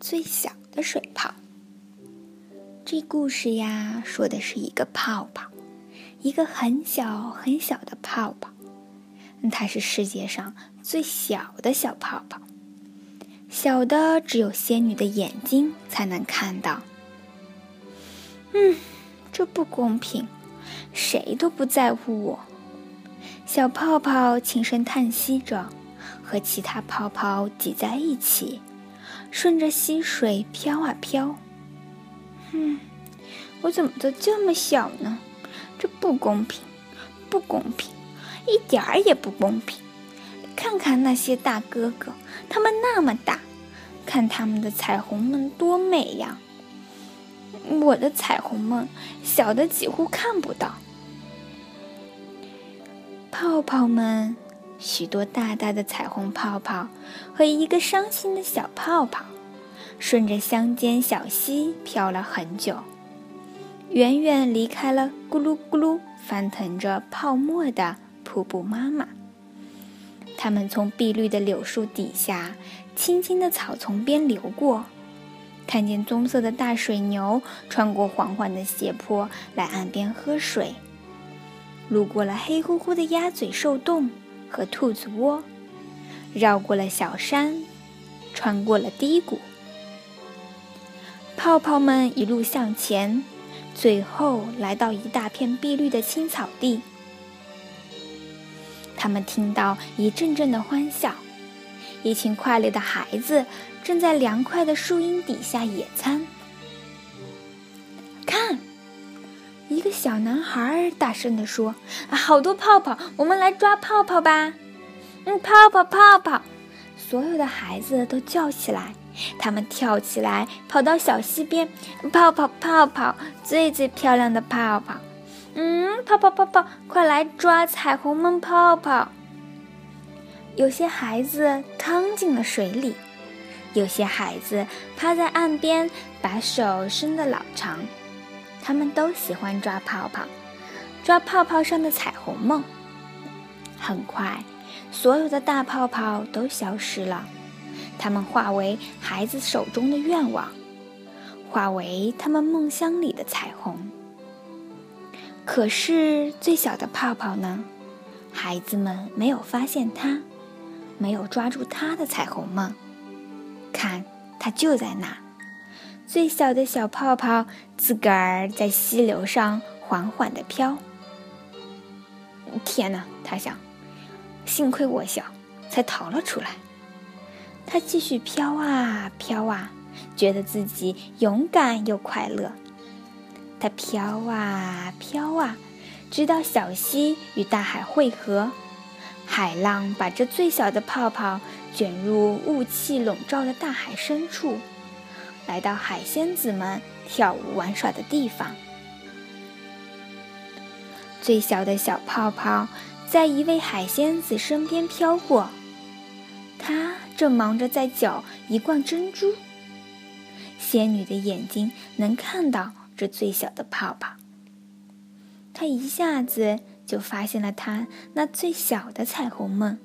最小的水泡。这故事呀，说的是一个泡泡，一个很小很小的泡泡，它是世界上最小的小泡泡，小的只有仙女的眼睛才能看到。嗯，这不公平，谁都不在乎我。小泡泡轻声叹息着，和其他泡泡挤在一起，顺着溪水飘啊飘。嗯，我怎么都这么小呢？这不公平，不公平，一点儿也不公平！看看那些大哥哥，他们那么大，看他们的彩虹们多美呀！我的彩虹梦小的几乎看不到。泡泡们，许多大大的彩虹泡泡和一个伤心的小泡泡，顺着乡间小溪飘了很久，远远离开了咕噜咕噜翻腾着泡沫的瀑布妈妈。它们从碧绿的柳树底下，青青的草丛边流过。看见棕色的大水牛穿过缓缓的斜坡来岸边喝水，路过了黑乎乎的鸭嘴兽洞和兔子窝，绕过了小山，穿过了低谷。泡泡们一路向前，最后来到一大片碧绿的青草地。他们听到一阵阵的欢笑。一群快乐的孩子正在凉快的树荫底下野餐。小男孩大声地说：“好多泡泡，我们来抓泡泡吧！”嗯，泡泡泡泡，所有的孩子都叫起来。他们跳起来，跑到小溪边，泡泡泡泡，最最漂亮的泡泡。嗯，泡泡泡泡，快来抓彩虹梦泡泡。有些孩子趟进了水里，有些孩子趴在岸边，把手伸得老长。他们都喜欢抓泡泡，抓泡泡上的彩虹梦。很快，所有的大泡泡都消失了，它们化为孩子手中的愿望，化为他们梦乡里的彩虹。可是，最小的泡泡呢？孩子们没有发现它。没有抓住它的彩虹梦，看，它就在那，最小的小泡泡，自个儿在溪流上缓缓地飘。天哪，他想，幸亏我小，才逃了出来。他继续飘啊飘啊，觉得自己勇敢又快乐。他飘啊飘啊，直到小溪与大海汇合。海浪把这最小的泡泡卷入雾气笼罩的大海深处，来到海仙子们跳舞玩耍的地方。最小的小泡泡在一位海仙子身边飘过，她正忙着在搅一罐珍珠。仙女的眼睛能看到这最小的泡泡，她一下子。就发现了他那最小的彩虹梦。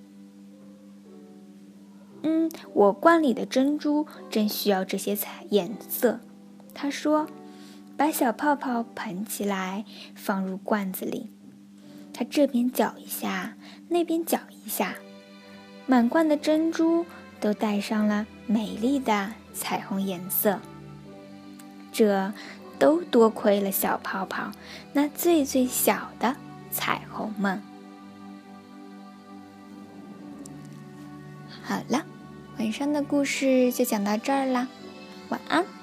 嗯，我罐里的珍珠正需要这些彩颜色。他说：“把小泡泡捧起来，放入罐子里。他这边搅一下，那边搅一下，满罐的珍珠都带上了美丽的彩虹颜色。这都多亏了小泡泡那最最小的。”彩虹梦。好了，晚上的故事就讲到这儿啦，晚安。